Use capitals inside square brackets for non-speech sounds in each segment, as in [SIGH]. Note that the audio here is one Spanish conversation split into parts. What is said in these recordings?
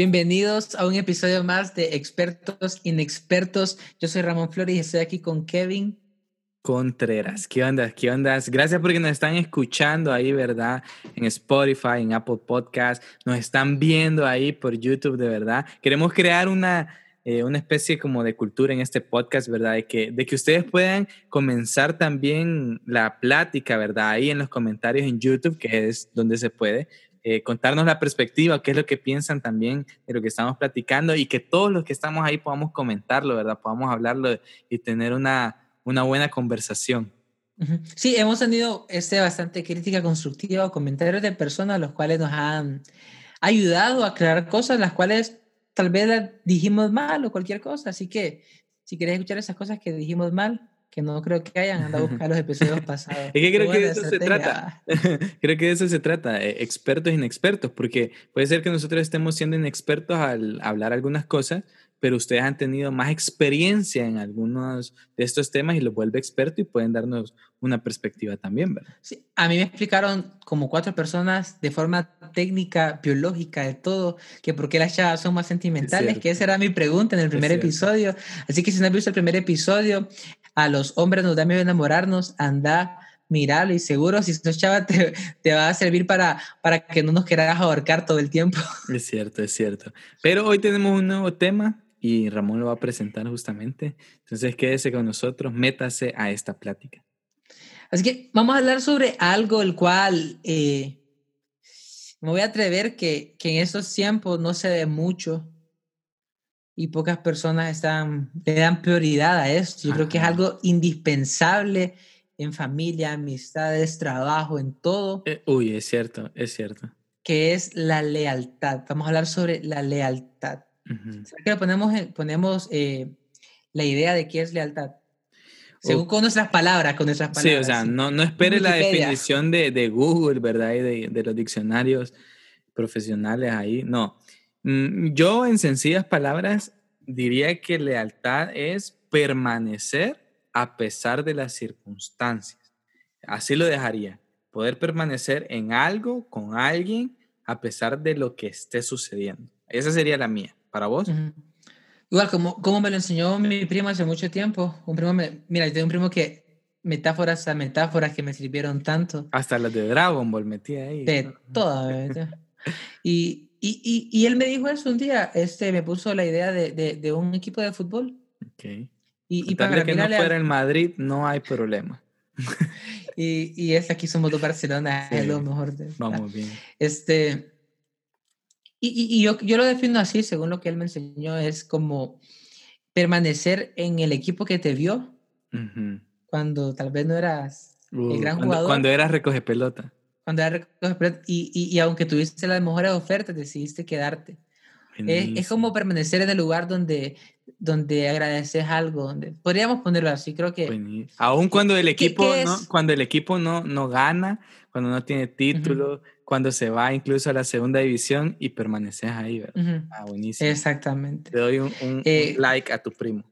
Bienvenidos a un episodio más de Expertos Inexpertos. Yo soy Ramón Flores y estoy aquí con Kevin Contreras. ¿Qué onda? ¿Qué onda? Gracias porque nos están escuchando ahí, ¿verdad? En Spotify, en Apple Podcast. Nos están viendo ahí por YouTube, de verdad. Queremos crear una, eh, una especie como de cultura en este podcast, ¿verdad? De que, de que ustedes puedan comenzar también la plática, ¿verdad? Ahí en los comentarios en YouTube, que es donde se puede. Eh, contarnos la perspectiva, qué es lo que piensan también de lo que estamos platicando y que todos los que estamos ahí podamos comentarlo, ¿verdad? Podamos hablarlo y tener una, una buena conversación. Sí, hemos tenido este bastante crítica constructiva, comentarios de personas los cuales nos han ayudado a aclarar cosas las cuales tal vez dijimos mal o cualquier cosa. Así que si quieres escuchar esas cosas que dijimos mal, que no creo que hayan andado a [LAUGHS] buscar los episodios pasados. Es que [LAUGHS] creo que de eso se trata. creo que de eso se trata, expertos e inexpertos, porque puede ser que nosotros estemos siendo inexpertos al hablar algunas cosas, pero ustedes han tenido más experiencia en algunos de estos temas y los vuelve experto y pueden darnos una perspectiva también, ¿verdad? Sí, a mí me explicaron como cuatro personas de forma técnica, biológica, de todo, que por qué las chavas son más sentimentales, que esa era mi pregunta en el primer episodio. Así que si no has visto el primer episodio, a los hombres nos da miedo enamorarnos, anda, mirarlo y seguro si sos chava te, te, va a servir para, para que no nos quieras ahorcar todo el tiempo. Es cierto, es cierto. Pero hoy tenemos un nuevo tema y Ramón lo va a presentar justamente. Entonces quédese con nosotros, métase a esta plática. Así que vamos a hablar sobre algo el cual eh, me voy a atrever que, que en estos tiempos no se ve mucho y pocas personas están, le dan prioridad a esto. Yo creo que es algo indispensable en familia, amistades, trabajo, en todo. Eh, uy, es cierto, es cierto. Que es la lealtad. Vamos a hablar sobre la lealtad. Que ponemos, ponemos eh, la idea de qué es lealtad? Según con nuestras palabras, con nuestras palabras. Sí, o sea, no, no espere la definición de, de, Google, ¿verdad? Y de, de los diccionarios profesionales ahí. No, Mm, yo, en sencillas palabras, diría que lealtad es permanecer a pesar de las circunstancias. Así lo dejaría. Poder permanecer en algo, con alguien, a pesar de lo que esté sucediendo. Esa sería la mía. ¿Para vos? Igual, como, como me lo enseñó mi primo hace mucho tiempo. Un primo me, mira, yo tengo un primo que metáforas a metáforas que me sirvieron tanto. Hasta las de Dragon Ball metí ahí. De todas. y, y, y, y, él me dijo eso un día, este, me puso la idea de, de, de un equipo de fútbol. Okay. Y, y para que no fuera en Madrid, no hay problema. y, y es aquí somos dos Barcelona, es lo mejor. De, Vamos bien. Este, y, y yo, yo lo defino así, según lo que él me enseñó, es como permanecer en el equipo que te vio uh cuando tal vez no eras uh, el gran cuando, jugador. Cuando eras recoge pelota y, y, y, aunque tuviste las mejores ofertas, decidiste quedarte. Es, es, como permanecer en el lugar donde, donde agradeces algo, donde podríamos ponerlo así, creo que... Aún cuando el equipo, ¿Qué, qué no, cuando el equipo no, no gana, cuando no tiene título, uh -huh. Cuando se va incluso a la segunda división y permaneces ahí, ¿verdad? Uh -huh. Ah, buenísimo. Exactamente. Te doy un, un, eh, un, like a tu primo.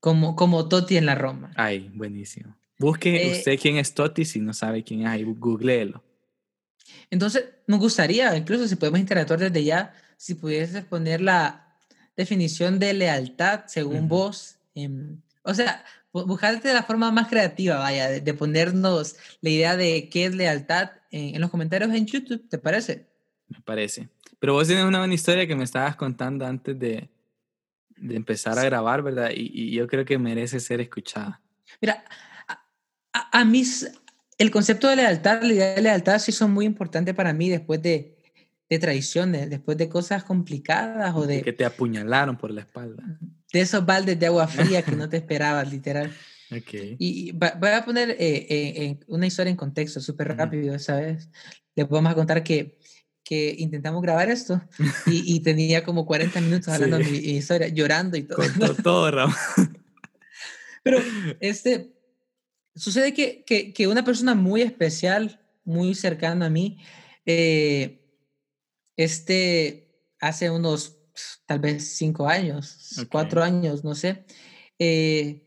Como, como Totti en la Roma. Ay, buenísimo. Busque eh, usted quién es Totti, si no sabe quién es, ahí googleelo. Entonces, nos gustaría, incluso si podemos interactuar desde ya, si pudieses poner la definición de lealtad según uh -huh. vos. Eh, o sea, buscarte la forma más creativa, vaya, de, de, ponernos la idea de qué es lealtad en, en, los comentarios en YouTube, ¿te parece? Me parece. Pero vos tienes una buena historia que me estabas contando antes de, de empezar sí. a grabar, ¿verdad? Y, y, yo creo que merece ser escuchada. Mira, a, a, a mis el concepto de lealtad, la idea de lealtad sí son muy importantes para mí después de, de traiciones, después de cosas complicadas o de... Que te apuñalaron por la espalda. De esos baldes de agua fría que no te esperabas, literal. [LAUGHS] Okay. Y voy a poner eh, eh, una historia en contexto súper rápido, uh -huh. ¿sabes? Les vamos a contar que, que intentamos grabar esto y, y, [LAUGHS] tenía como 40 minutos hablando sí. de mi historia, llorando y todo. Con todo, todo Raúl. [LAUGHS] Pero este, Sucede que, que, que, una persona muy especial, muy cercana a mí, eh, este, hace unos tal vez cinco años, okay. cuatro años, no sé, eh,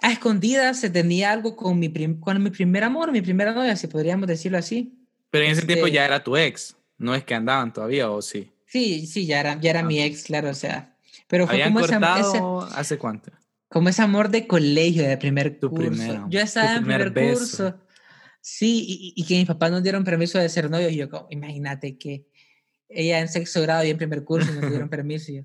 a escondidas se tenía algo con mi, con mi primer amor, mi primera novia, si podríamos decirlo así. Pero en ese este, tiempo ya era tu ex, no es que andaban todavía o sí. Sí, sí, ya era, ya era mi ex, claro, o sea. Pero fue ¿Habían como ese, cortado hace cuánto? como ese amor de colegio, de primer Tu curso. primero, Yo estaba en primer primer curso. Sí, y, y que mis papás nos dieron permiso de ser novios. Y yo, como, imagínate que ella en sexto grado y en primer curso nos dieron [LAUGHS] permiso. yo,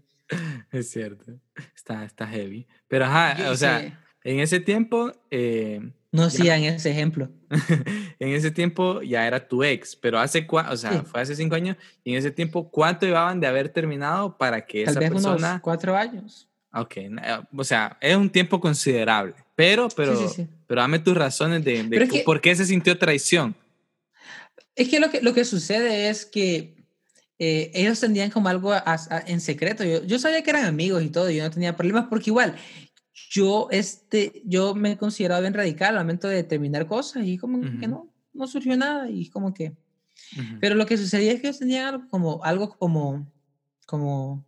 Es cierto. Está, está heavy. Pero ajá, yo o sea, hice- en ese tiempo, eh, no sigan ese ejemplo. [LAUGHS] en ese tiempo ya era tu ex, pero hace cua- o sea, Sí. fue hace cinco años, y en ese tiempo, ¿cuánto llevaban de haber terminado para que Tal esa vez persona... unos cuatro años. Ok, o sea, es un tiempo considerable, pero, pero, sí, sí. pero dame tus razones de, de es que- por qué se sintió traición. Es que lo que, lo que sucede es que eh, ellos tenían como algo a- a- en secreto. Yo, yo sabía que eran amigos y todo, yo no tenía problemas porque igual yo, este, yo me consideraba bien radical al momento de terminar cosas y como que Ujú. no, no surgió nada y como que... Ujú. Pero lo que sucedía es que ellos tenían algo como, algo como, como,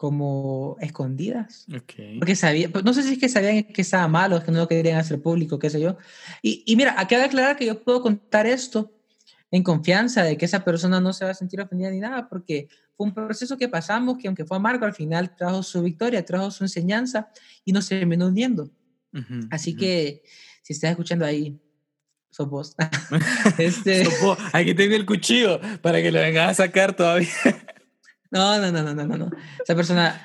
como escondidas. Ok. Porque sabía, pues, no sé si es que sabían que estaba malo, es que no lo querían hacer público, qué sé yo. Y, y mira, acaba de aclarar que yo puedo contar esto en confianza de que esa persona no se va a sentir ofendida ni nada, porque fue un proceso que pasamos que aunque fue amargo, al final trajo su victoria, trajo su enseñanza y nos terminó uniendo. Ujú, Así ujú. que si estás escuchando ahí, sos vos. [LAUGHS] [LAUGHS] este, Sopo, aquí tengo el cuchillo para que lo vengas a sacar todavía. No, no, no, no, no, no. Esa persona...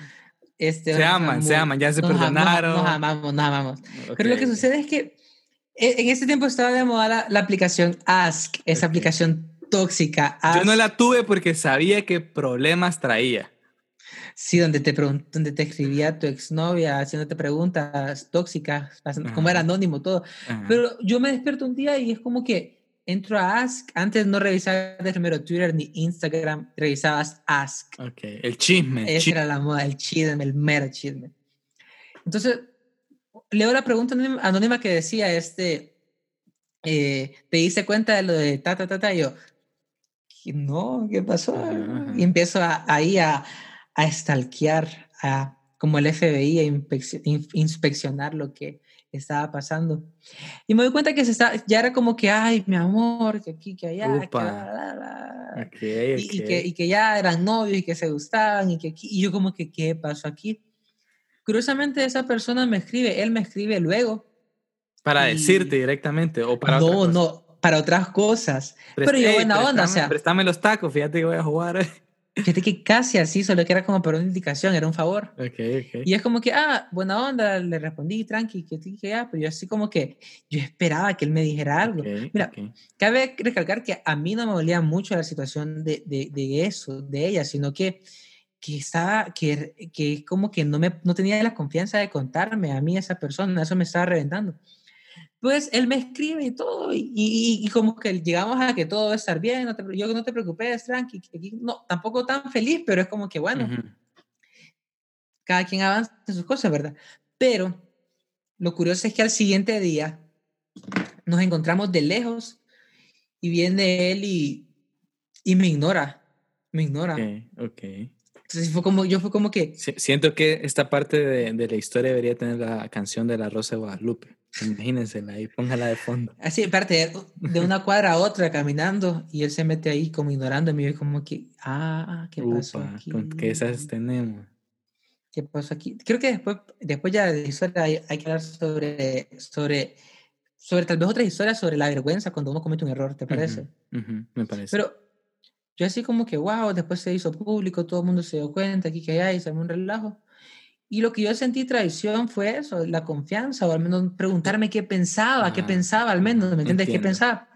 Este, Se aman, se aman, ya se nos perdonaron. Nos, amamos, nos amamos. Pero lo que sucede es que eh, en ese tiempo estaba de moda la, la aplicación Ask, esa Ok. aplicación tóxica. Yo no Ask, la tuve porque sabía que problemas traía. Sí, donde te, donde te escribía tu exnovia haciéndote preguntas tóxicas, como era anónimo todo. Ajá. Pero yo me despierto un día y es como que entro a Ask. Antes no revisabas primero Twitter ni Instagram, revisabas Ask. Ok, el chisme. Esa chisme. era la moda, el chisme, el mero chisme. Entonces, leo la pregunta anónima- que decía, este, eh, ¿te diste cuenta de lo de ta, ta, ta, ta? Y yo, "¿Qué- no, ¿qué pasó? Y empiezo a- ahí a, a stalkear, a, como el FBI, a inspecci- in- inspeccionar lo que estaba pasando. Y me doy cuenta que se está, ya era como que, ay, mi amor, que aquí, que allá, que Upa. bla, bla, bla". Ok, Y, que, y que ya eran novios y que se gustaban y que aquí- y yo como que, ¿qué pasó aquí? Curiosamente esa persona me escribe, él me escribe luego. Para y- decirte directamente o para otra no, cosa. no, para otras cosas. Pero yo buena onda, o sea, Préstame los tacos, fíjate que voy a jugar. Fíjate que casi así, solo que era como por una indicación, era un favor. Y es como que, ah, buena onda, le respondí, tranqui, que que ya, pero yo así como que, yo esperaba que él me dijera algo. Ok, Mira. Cabe recalcar que a mí no me dolía mucho la situación de, de, de eso, de ella, sino que, que estaba, que, que como que no, me, no tenía la confianza de contarme a mí esa persona, eso me estaba reventando. Pues él me escribe y todo, y, y, y como que llegamos a que todo va a estar bien, no te, yo no te preocupes, tranqui, no, tampoco tan feliz, pero es como que bueno, Ujú. cada quien avanza en sus cosas, ¿verdad? Pero lo curioso es que al siguiente día nos encontramos de lejos y viene él y, y me ignora, me ignora. Ok, ok. Entonces fue como, yo fue como que, Si- Siento que esta parte de, de la historia debería tener la canción de la Rosa de Guadalupe. Imagínensela ahí, póngala de fondo. [LAUGHS] así, aparte, de una cuadra a otra caminando y él se mete ahí como ignorándome y yo como que, ah, ¿qué pasó Upa, aquí? con que esas tenemos. ¿Qué pasó aquí? Creo que después, después ya de historia hay, hay que hablar sobre, sobre, sobre tal vez otras historias sobre la vergüenza cuando uno comete un error, ¿te parece? Ujú, ujú, me parece. Pero yo así como que, wow, después se hizo público, todo el mundo se dio cuenta, aquí que allá, y se armó un relajo. Y lo que yo sentí traición fue eso, la confianza, o al menos preguntarme qué pensaba, qué pensaba, al menos, ¿me entiendes? ¿Qué pensaba?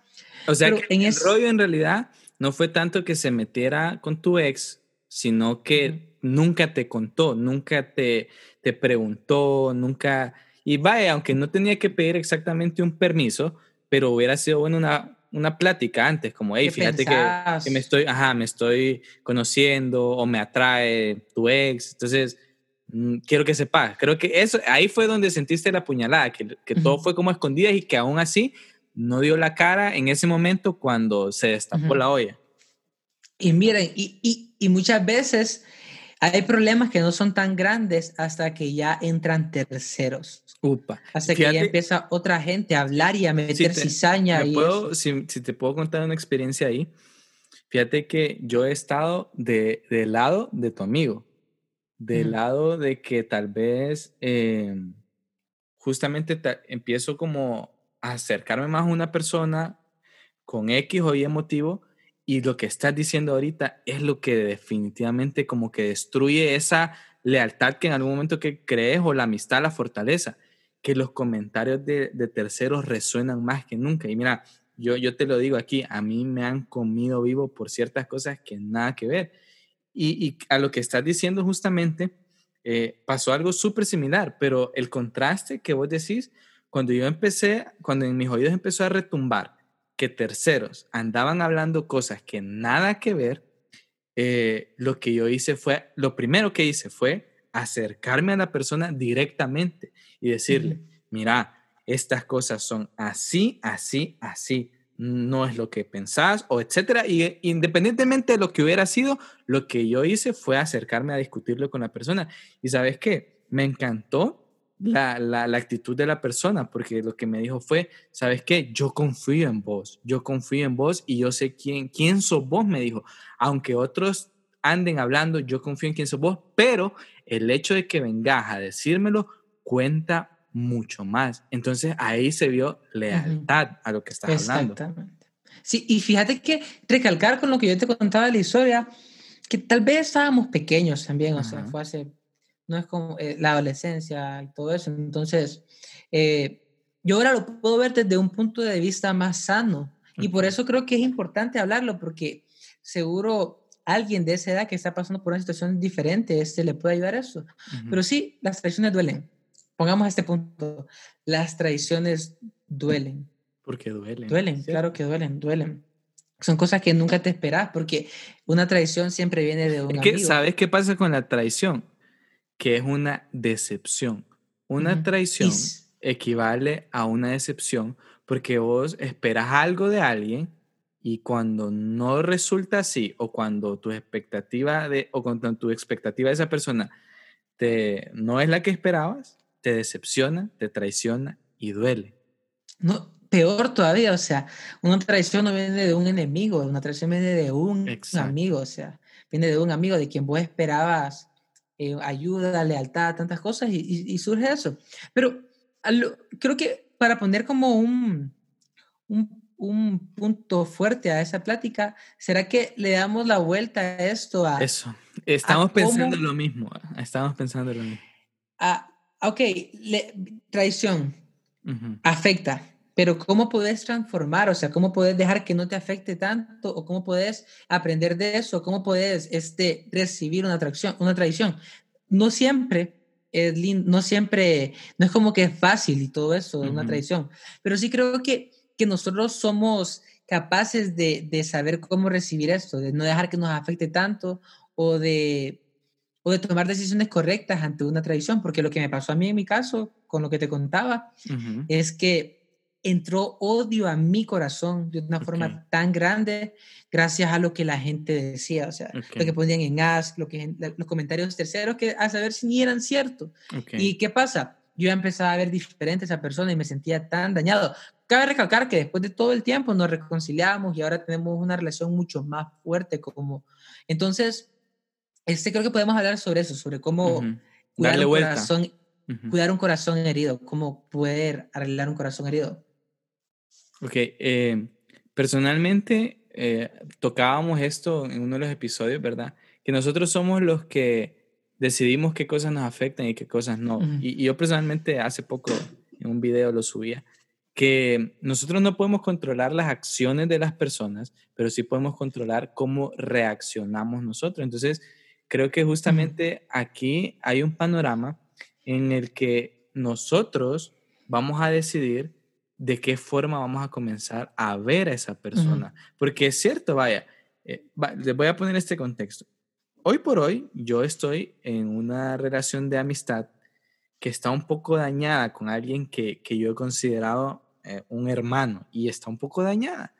o sea, pero que en el rollo en realidad no fue tanto que se metiera con tu ex, sino que nunca te contó, nunca te, te preguntó, nunca... Y vaya, aunque no tenía que pedir exactamente un permiso, pero hubiera sido bueno una, una plática antes, como, hey, ¿Qué fíjate que, me estoy, ajá, me estoy conociendo o me atrae tu ex, entonces mm, quiero que sepas. Creo que eso, ahí fue donde sentiste la puñalada, que, que todo fue como escondida y que aún así no dio la cara en ese momento cuando se destapó la olla. Y miren, y, y, y muchas veces hay problemas que no son tan grandes hasta que ya entran terceros, Upa. hasta que ya Fíjate, empieza otra gente a hablar y a meter te- cizaña. me y puedo- si, si te puedo contar una experiencia ahí. Fíjate que yo he estado de, del lado de tu amigo, del lado de que tal vez em, justamente empiezo como a acercarme más a una persona con X o Y motivo y lo que estás diciendo ahorita es lo que definitivamente como que destruye esa lealtad que en algún momento que crees o la amistad, la fortaleza, que los comentarios de, de terceros resuenan más que nunca. Y mira, yo, yo te lo digo aquí, a mí me han comido vivo por ciertas cosas que nada que ver. Y, y a lo que estás diciendo justamente, eh, pasó algo súper similar, pero el contraste que vos decís, cuando yo empecé, cuando en mis oídos empezó a retumbar que terceros andaban hablando cosas que nada que ver, eh, lo que yo hice fue, lo primero que hice fue acercarme a la persona directamente y decirle, mira, estas cosas son así, así, así, no es lo que pensás o etcétera. Y independientemente de lo que hubiera sido, lo que yo hice fue acercarme a discutirlo con la persona. Y sabes qué, me encantó la, la, la, actitud de la persona, porque lo que me dijo fue, ¿sabes qué? Yo confío en vos, yo confío en vos y yo sé quién, quién sos vos, me dijo. Aunque otros anden hablando, yo confío en quién sos vos, pero el hecho de que vengas a decírmelo cuenta mucho más. Entonces ahí se vio lealtad a lo que estás hablando. Exactamente. Sí, y fíjate que recalcar con lo que yo te contaba de la historia, que tal vez estábamos pequeños también, o sea, fue hace, no es como eh, la adolescencia y todo eso. Entonces, eh, yo ahora lo puedo ver desde un punto de vista más sano. Y por eso creo que es importante hablarlo, porque seguro alguien de esa edad que está pasando por una situación diferente, este le puede ayudar a eso. Pero sí, las traiciones duelen pongamos este punto, las traiciones duelen. Porque duelen. Duelen, claro que duelen, duelen. Son cosas que nunca te esperas, porque una traición siempre viene de un es que, ¿Sabes qué pasa con la traición? Que es una decepción. Una traición equivale a una decepción porque vos esperas algo de alguien y cuando no resulta así o cuando tu expectativa de o cuando tu expectativa de esa persona te, no es la que esperabas, te decepciona, te traiciona y duele. No, peor todavía, o sea, una traición no viene de un enemigo, una traición viene de un amigo, o sea, viene de un amigo de quien vos esperabas eh, ayuda, lealtad, tantas cosas y, surge eso. Pero creo que para poner como un, un, punto fuerte a esa plática, ¿será que le damos la vuelta a esto? A, eso, estamos pensando lo mismo, estamos pensando lo mismo. A, ok, traición afecta, pero ¿cómo puedes transformar? O sea, ¿cómo puedes dejar que no te afecte tanto? ¿O cómo puedes aprender de eso? ¿Cómo puedes este, recibir una, traición, una traición? No siempre es no siempre, no es como que es fácil y todo eso, una traición, pero sí creo que, que nosotros somos capaces de, de saber cómo recibir esto, de no dejar que nos afecte tanto o de o de tomar decisiones correctas ante una tradición, porque lo que me pasó a mí en mi caso, con lo que te contaba, es que entró odio a mi corazón de una forma tan grande gracias a lo que la gente decía, o sea, lo que ponían en Ask, lo que, los comentarios terceros, que a saber si ni eran ciertos. ¿Y qué pasa? Yo empezaba a ver diferente a esa persona y me sentía tan dañado. Cabe recalcar que después de todo el tiempo nos reconciliamos y ahora tenemos una relación mucho más fuerte como... Entonces, este, creo que podemos hablar sobre eso, sobre cómo cuidar, un corazón, cuidar un corazón herido, cómo poder arreglar un corazón herido. Ok, eh, personalmente eh, tocábamos esto en uno de los episodios, ¿verdad? Que nosotros somos los que decidimos qué cosas nos afectan y qué cosas no. y, yo personalmente hace poco en un video lo subía, que nosotros no podemos controlar las acciones de las personas, pero sí podemos controlar cómo reaccionamos nosotros. Entonces, creo que justamente aquí hay un panorama en el que nosotros vamos a decidir de qué forma vamos a comenzar a ver a esa persona. Porque es cierto, vaya, eh, les voy a poner este contexto. Hoy por hoy yo estoy en una relación de amistad que está un poco dañada con alguien que, que yo he considerado eh, un hermano y está un poco dañada.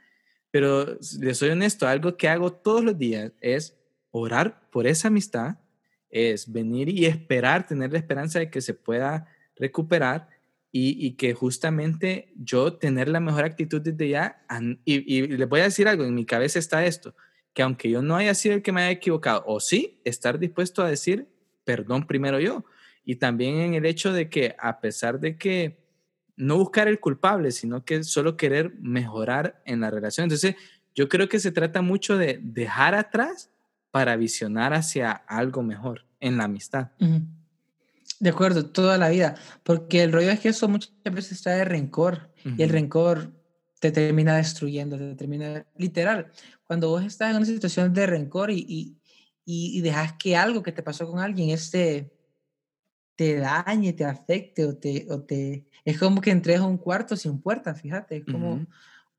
Pero les soy honesto, algo que hago todos los días es orar por esa amistad es venir y esperar, tener la esperanza de que se pueda recuperar y, que justamente yo tener la mejor actitud desde ya. Y, y, les voy a decir algo, en mi cabeza está esto, que aunque yo no haya sido el que me haya equivocado, o sí, estar dispuesto a decir perdón primero yo. Y también en el hecho de que a pesar de que no buscar el culpable, sino que solo querer mejorar en la relación. Entonces, yo creo que se trata mucho de dejar atrás para visionar hacia algo mejor en la amistad. De acuerdo, toda la vida, porque el rollo es que eso muchas veces trae rencor y el rencor te termina destruyendo, te termina literal. Cuando vos estás en una situación de rencor y, y, y, dejas que algo que te pasó con alguien este, te dañe, te afecte o te, o te... Es como que entres a un cuarto sin puerta, fíjate, es como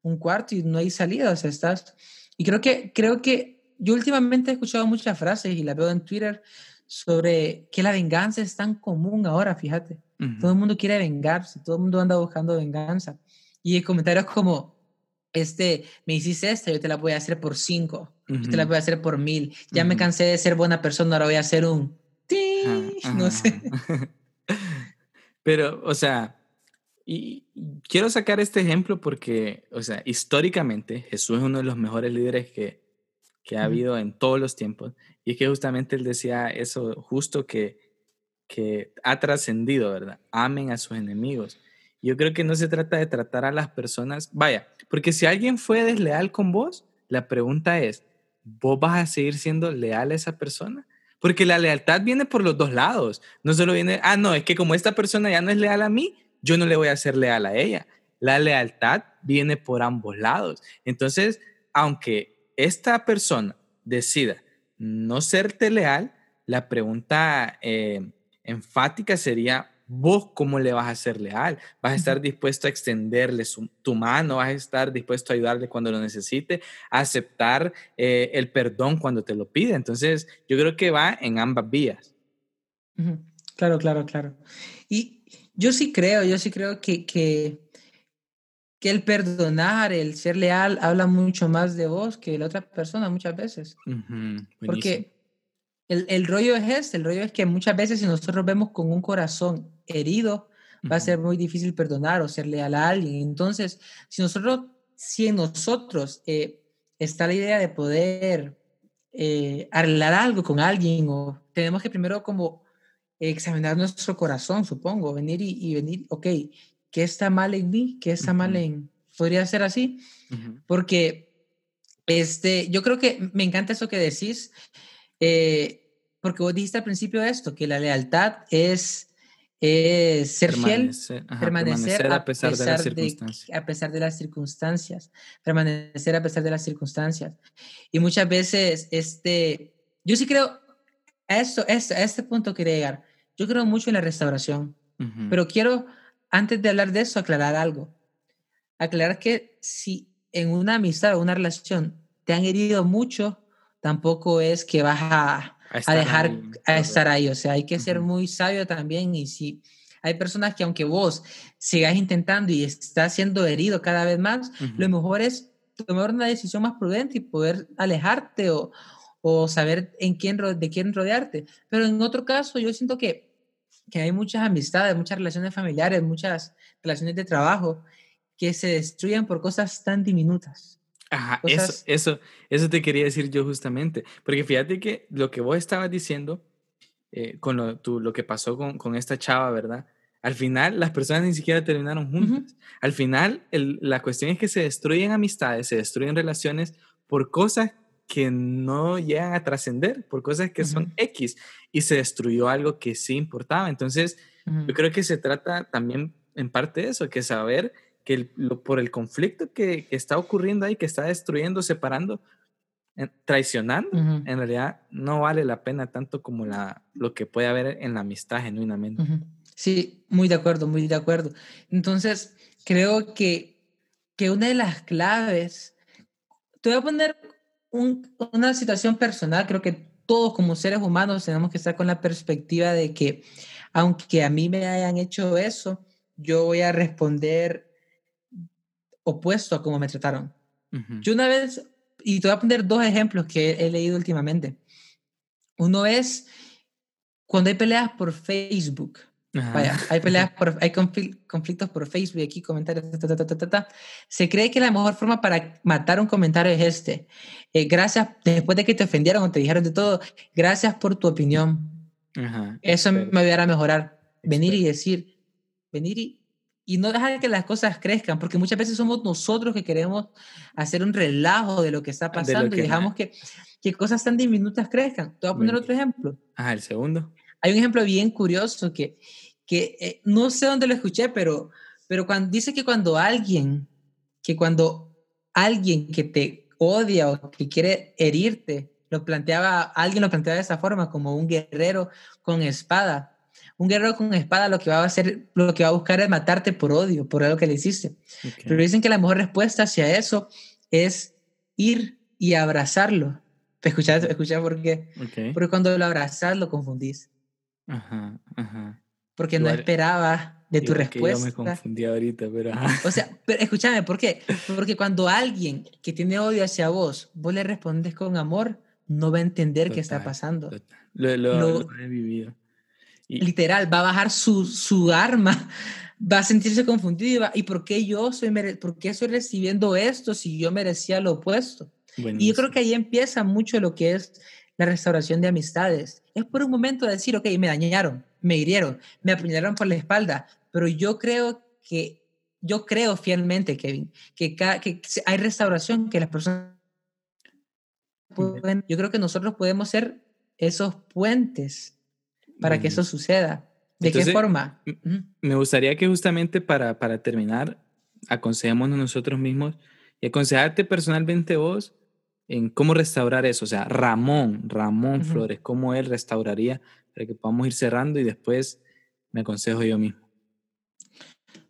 un cuarto y no hay salida, o sea, estás... Y creo que, creo que yo últimamente he escuchado muchas frases y las veo en Twitter sobre que la venganza es tan común ahora, fíjate. Todo el mundo quiere vengarse, todo el mundo anda buscando venganza. Y comentarios como, este, me hiciste esta, yo te la voy a hacer por cinco, yo te la voy a hacer por mil. Ya me cansé de ser buena persona, ahora voy a hacer un... no sé. [LAUGHS] Pero, o sea, y quiero sacar este ejemplo porque, o sea, históricamente Jesús es uno de los mejores líderes que, que ha habido en todos los tiempos. Y es que justamente él decía eso justo que, que ha trascendido, ¿verdad? Amen a sus enemigos. Yo creo que no se trata de tratar a las personas, vaya, porque si alguien fue desleal con vos, la pregunta es, ¿vos vas a seguir siendo leal a esa persona? Porque la lealtad viene por los dos lados. No solo viene, ah, no, es que como esta persona ya no es leal a mí, yo no le voy a ser leal a ella. La lealtad viene por ambos lados. Entonces, aunque esta persona decida no serte leal, la pregunta eh, enfática sería, vos cómo le vas a ser leal, vas a estar dispuesto a extenderle tu mano, vas a estar dispuesto a ayudarle cuando lo necesite, a aceptar eh, el perdón cuando te lo pide. Entonces, yo creo que va en ambas vías. Claro, claro, claro. Y yo sí creo, yo sí creo que, que, que el perdonar, el ser leal, habla mucho más de vos que de la otra persona muchas veces. Porque el, el, rollo es este, el rollo es que muchas veces si nosotros vemos con un corazón herido, va a ser muy difícil perdonar o ser leal a alguien. Entonces, si nosotros, si en nosotros eh, está la idea de poder eh, arreglar algo con alguien, o tenemos que primero como examinar nuestro corazón, supongo, venir y, venir, ok, ¿qué está mal en mí? ¿Qué está mal en... Podría ser así, porque este, yo creo que me encanta eso que decís. Eh, porque vos dijiste al principio esto, que la lealtad es, ser fiel, permanecer, a, pesar, de las circunstancias. a pesar de las circunstancias, permanecer a pesar de las circunstancias. Y muchas veces, este, yo sí creo, a, esto, a este punto quería llegar, yo creo mucho en la restauración, pero quiero, antes de hablar de eso, aclarar algo. Aclarar que si en una amistad o una relación te han herido mucho, tampoco es que vas a a, dejar a estar ahí. O sea, hay que ser muy sabio también y si hay personas que aunque vos sigas intentando y estás siendo herido cada vez más, lo mejor es tomar una decisión más prudente y poder alejarte o, o saber en quién, de quién rodearte. Pero en otro caso, yo siento que, que hay muchas amistades, muchas relaciones familiares, muchas relaciones de trabajo que se destruyen por cosas tan diminutas. Ajá, eso, eso, eso te quería decir yo justamente, porque fíjate que lo que vos estabas diciendo eh, con lo, lo que pasó con, con, esta chava, ¿verdad? Al final las personas ni siquiera terminaron juntas. Al final la cuestión es que se destruyen amistades, se destruyen relaciones por cosas que no llegan a trascender, por cosas que son X, y se destruyó algo que sí importaba. Entonces, yo creo que se trata también en parte de eso, que saber que por el conflicto que, está ocurriendo ahí, que está destruyendo, separando, traicionando, en realidad no vale la pena tanto como la, lo que puede haber en la amistad genuinamente. Sí, muy de acuerdo, muy de acuerdo. Entonces, creo que, que una de las claves, te voy a poner una situación personal, creo que todos como seres humanos tenemos que estar con la perspectiva de que aunque a mí me hayan hecho eso, yo voy a responder opuesto a cómo me trataron. Yo una vez, y te voy a poner dos ejemplos que he leído últimamente. Uno es cuando hay peleas por Facebook. Vaya, hay peleas, por, hay conflictos por Facebook, aquí comentarios, se cree que la mejor forma para matar un comentario es este. Eh, gracias, después de que te ofendieron o te dijeron de todo, gracias por tu opinión. Eso me ayudará a mejorar. Venir y decir, venir y, y no dejar que las cosas crezcan, porque muchas veces somos nosotros que queremos hacer un relajo de lo que está pasando y dejamos que, que cosas tan diminutas crezcan. Te voy a poner otro ejemplo. Ah, el segundo. Hay un ejemplo bien curioso que, que eh, no sé dónde lo escuché, pero, pero cuando, dice que cuando alguien, que cuando alguien que te odia o que quiere herirte, lo planteaba, alguien lo planteaba de esa forma, como un guerrero con espada. Un guerrero con espada lo que va a hacer, lo que va a buscar es matarte por odio, por algo que le hiciste. Pero dicen que la mejor respuesta hacia eso es ir y abrazarlo. Escucha, escucha por qué. Porque cuando lo abrazas lo confundís. Ajá, ajá. Porque no esperaba de tu respuesta. yo me confundí ahorita, pero... O sea, pero escúchame, ¿por qué? Porque cuando alguien que tiene odio hacia vos, vos le respondes con amor, no va a entender qué está pasando. Lo, lo, he vivido. Literal, va a bajar su, su arma, va a sentirse confundido y, va, ¿y por qué yo soy, por qué estoy recibiendo esto si yo merecía lo opuesto? Y yo creo que ahí empieza mucho lo que es la restauración de amistades. Es por un momento de decir, ok, me dañaron, me hirieron, me apuñalaron por la espalda, pero yo creo que, yo creo fielmente, Kevin, que, que hay restauración, que las personas pueden, yo creo que nosotros podemos ser esos puentes para que eso suceda. ¿De qué forma? Me gustaría que justamente para, para terminar, aconsejémonos nosotros mismos y aconsejarte personalmente vos en cómo restaurar eso. O sea, Ramón, Ramón Flores, cómo él restauraría para que podamos ir cerrando y después me aconsejo yo mismo.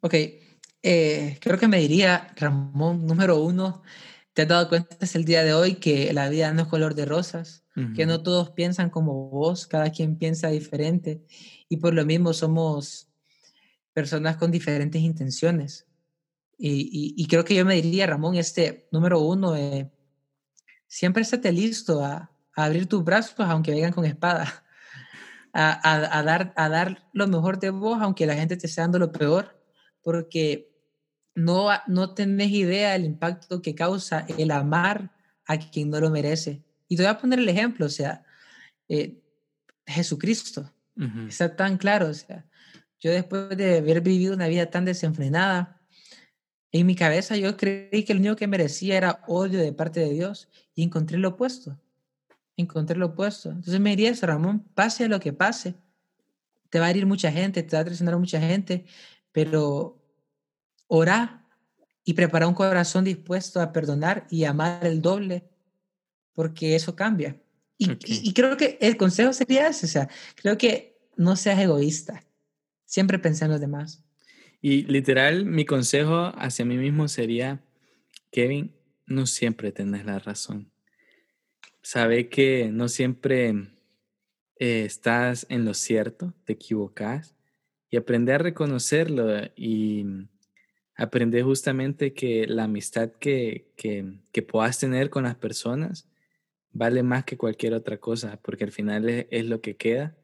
Ok, eh, creo que me diría, Ramón, número uno, te has dado cuenta es el día de hoy que la vida no es color de rosas, que no todos piensan como vos, cada quien piensa diferente y por lo mismo somos personas con diferentes intenciones. Y, y, creo que yo me diría, Ramón, este número uno, eh, siempre estate listo a, abrir tus brazos, aunque vengan con espada, [LAUGHS] a, dar, a dar lo mejor de vos, aunque la gente te esté dando lo peor, porque no, no tenés idea del impacto que causa el amar a quien no lo merece. Y te voy a poner el ejemplo, o sea, eh, Jesucristo, está tan claro, o sea, yo después de haber vivido una vida tan desenfrenada, en mi cabeza yo creí que el único que merecía era odio de parte de Dios y encontré lo opuesto. Encontré lo opuesto. Entonces me diría eso, Ramón, pase lo que pase. Te va a herir mucha gente, te va a traicionar mucha gente, pero ora y prepara un corazón dispuesto a perdonar y amar el doble, porque eso cambia. Y, y, creo que el consejo sería ese, o sea, creo que no seas egoísta, siempre pensé en los demás. Y literal, mi consejo hacia mí mismo sería, Kevin, no siempre tenés la razón. Sabe que no siempre eh, estás en lo cierto, te equivocas y aprende a reconocerlo y aprende justamente que la amistad que, que, que, puedas tener con las personas vale más que cualquier otra cosa, porque al final es lo que queda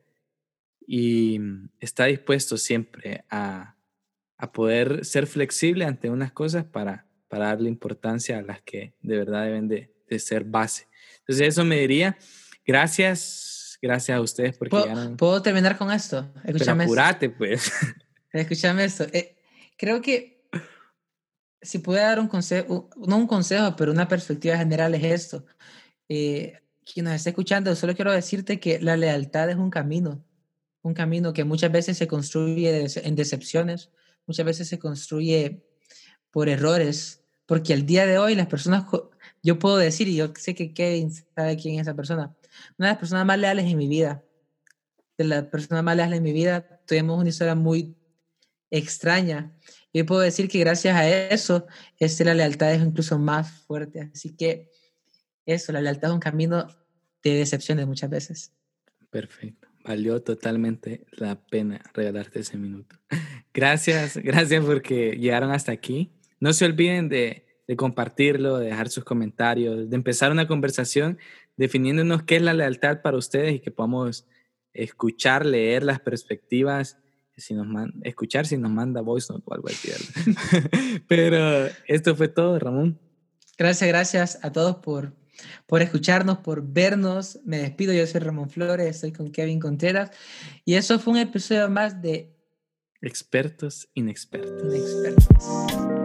y está dispuesto siempre a a poder ser flexible ante unas cosas para, para darle importancia a las que de verdad deben de, de ser base. Entonces eso me diría, gracias, gracias a ustedes porque ¿Puedo, ¿puedo terminar con esto? Escúchame apurate, pues. Escúchame esto. Eh, creo que si puedo dar un consejo, no un consejo, pero una perspectiva general es esto. Eh, quien nos esté escuchando, solo quiero decirte que la lealtad es un camino, un camino que muchas veces se construye en decepciones, muchas veces se construye por errores, porque al día de hoy las personas, yo puedo decir, y yo sé que Kevin sabe quién es esa persona, una de las personas más leales en mi vida, de las personas más leales en mi vida, tuvimos una historia muy extraña. Yo puedo decir que gracias a eso, este, la lealtad es incluso más fuerte. Así que eso, la lealtad es un camino de decepciones muchas veces. Perfecto valió totalmente la pena regalarte ese minuto. Gracias, gracias porque llegaron hasta aquí. No se olviden de, de, compartirlo, de dejar sus comentarios, de empezar una conversación definiéndonos qué es la lealtad para ustedes y que podamos escuchar, leer las perspectivas si nos manda, escuchar si nos manda voice note o algo así. [LAUGHS] Pero esto fue todo, Ramón. Gracias, gracias a todos por, por escucharnos, por vernos. Me despido, yo soy Ramón Flores, estoy con Kevin Contreras. Y eso fue un episodio más de Expertos inexpertos. Inexpertos.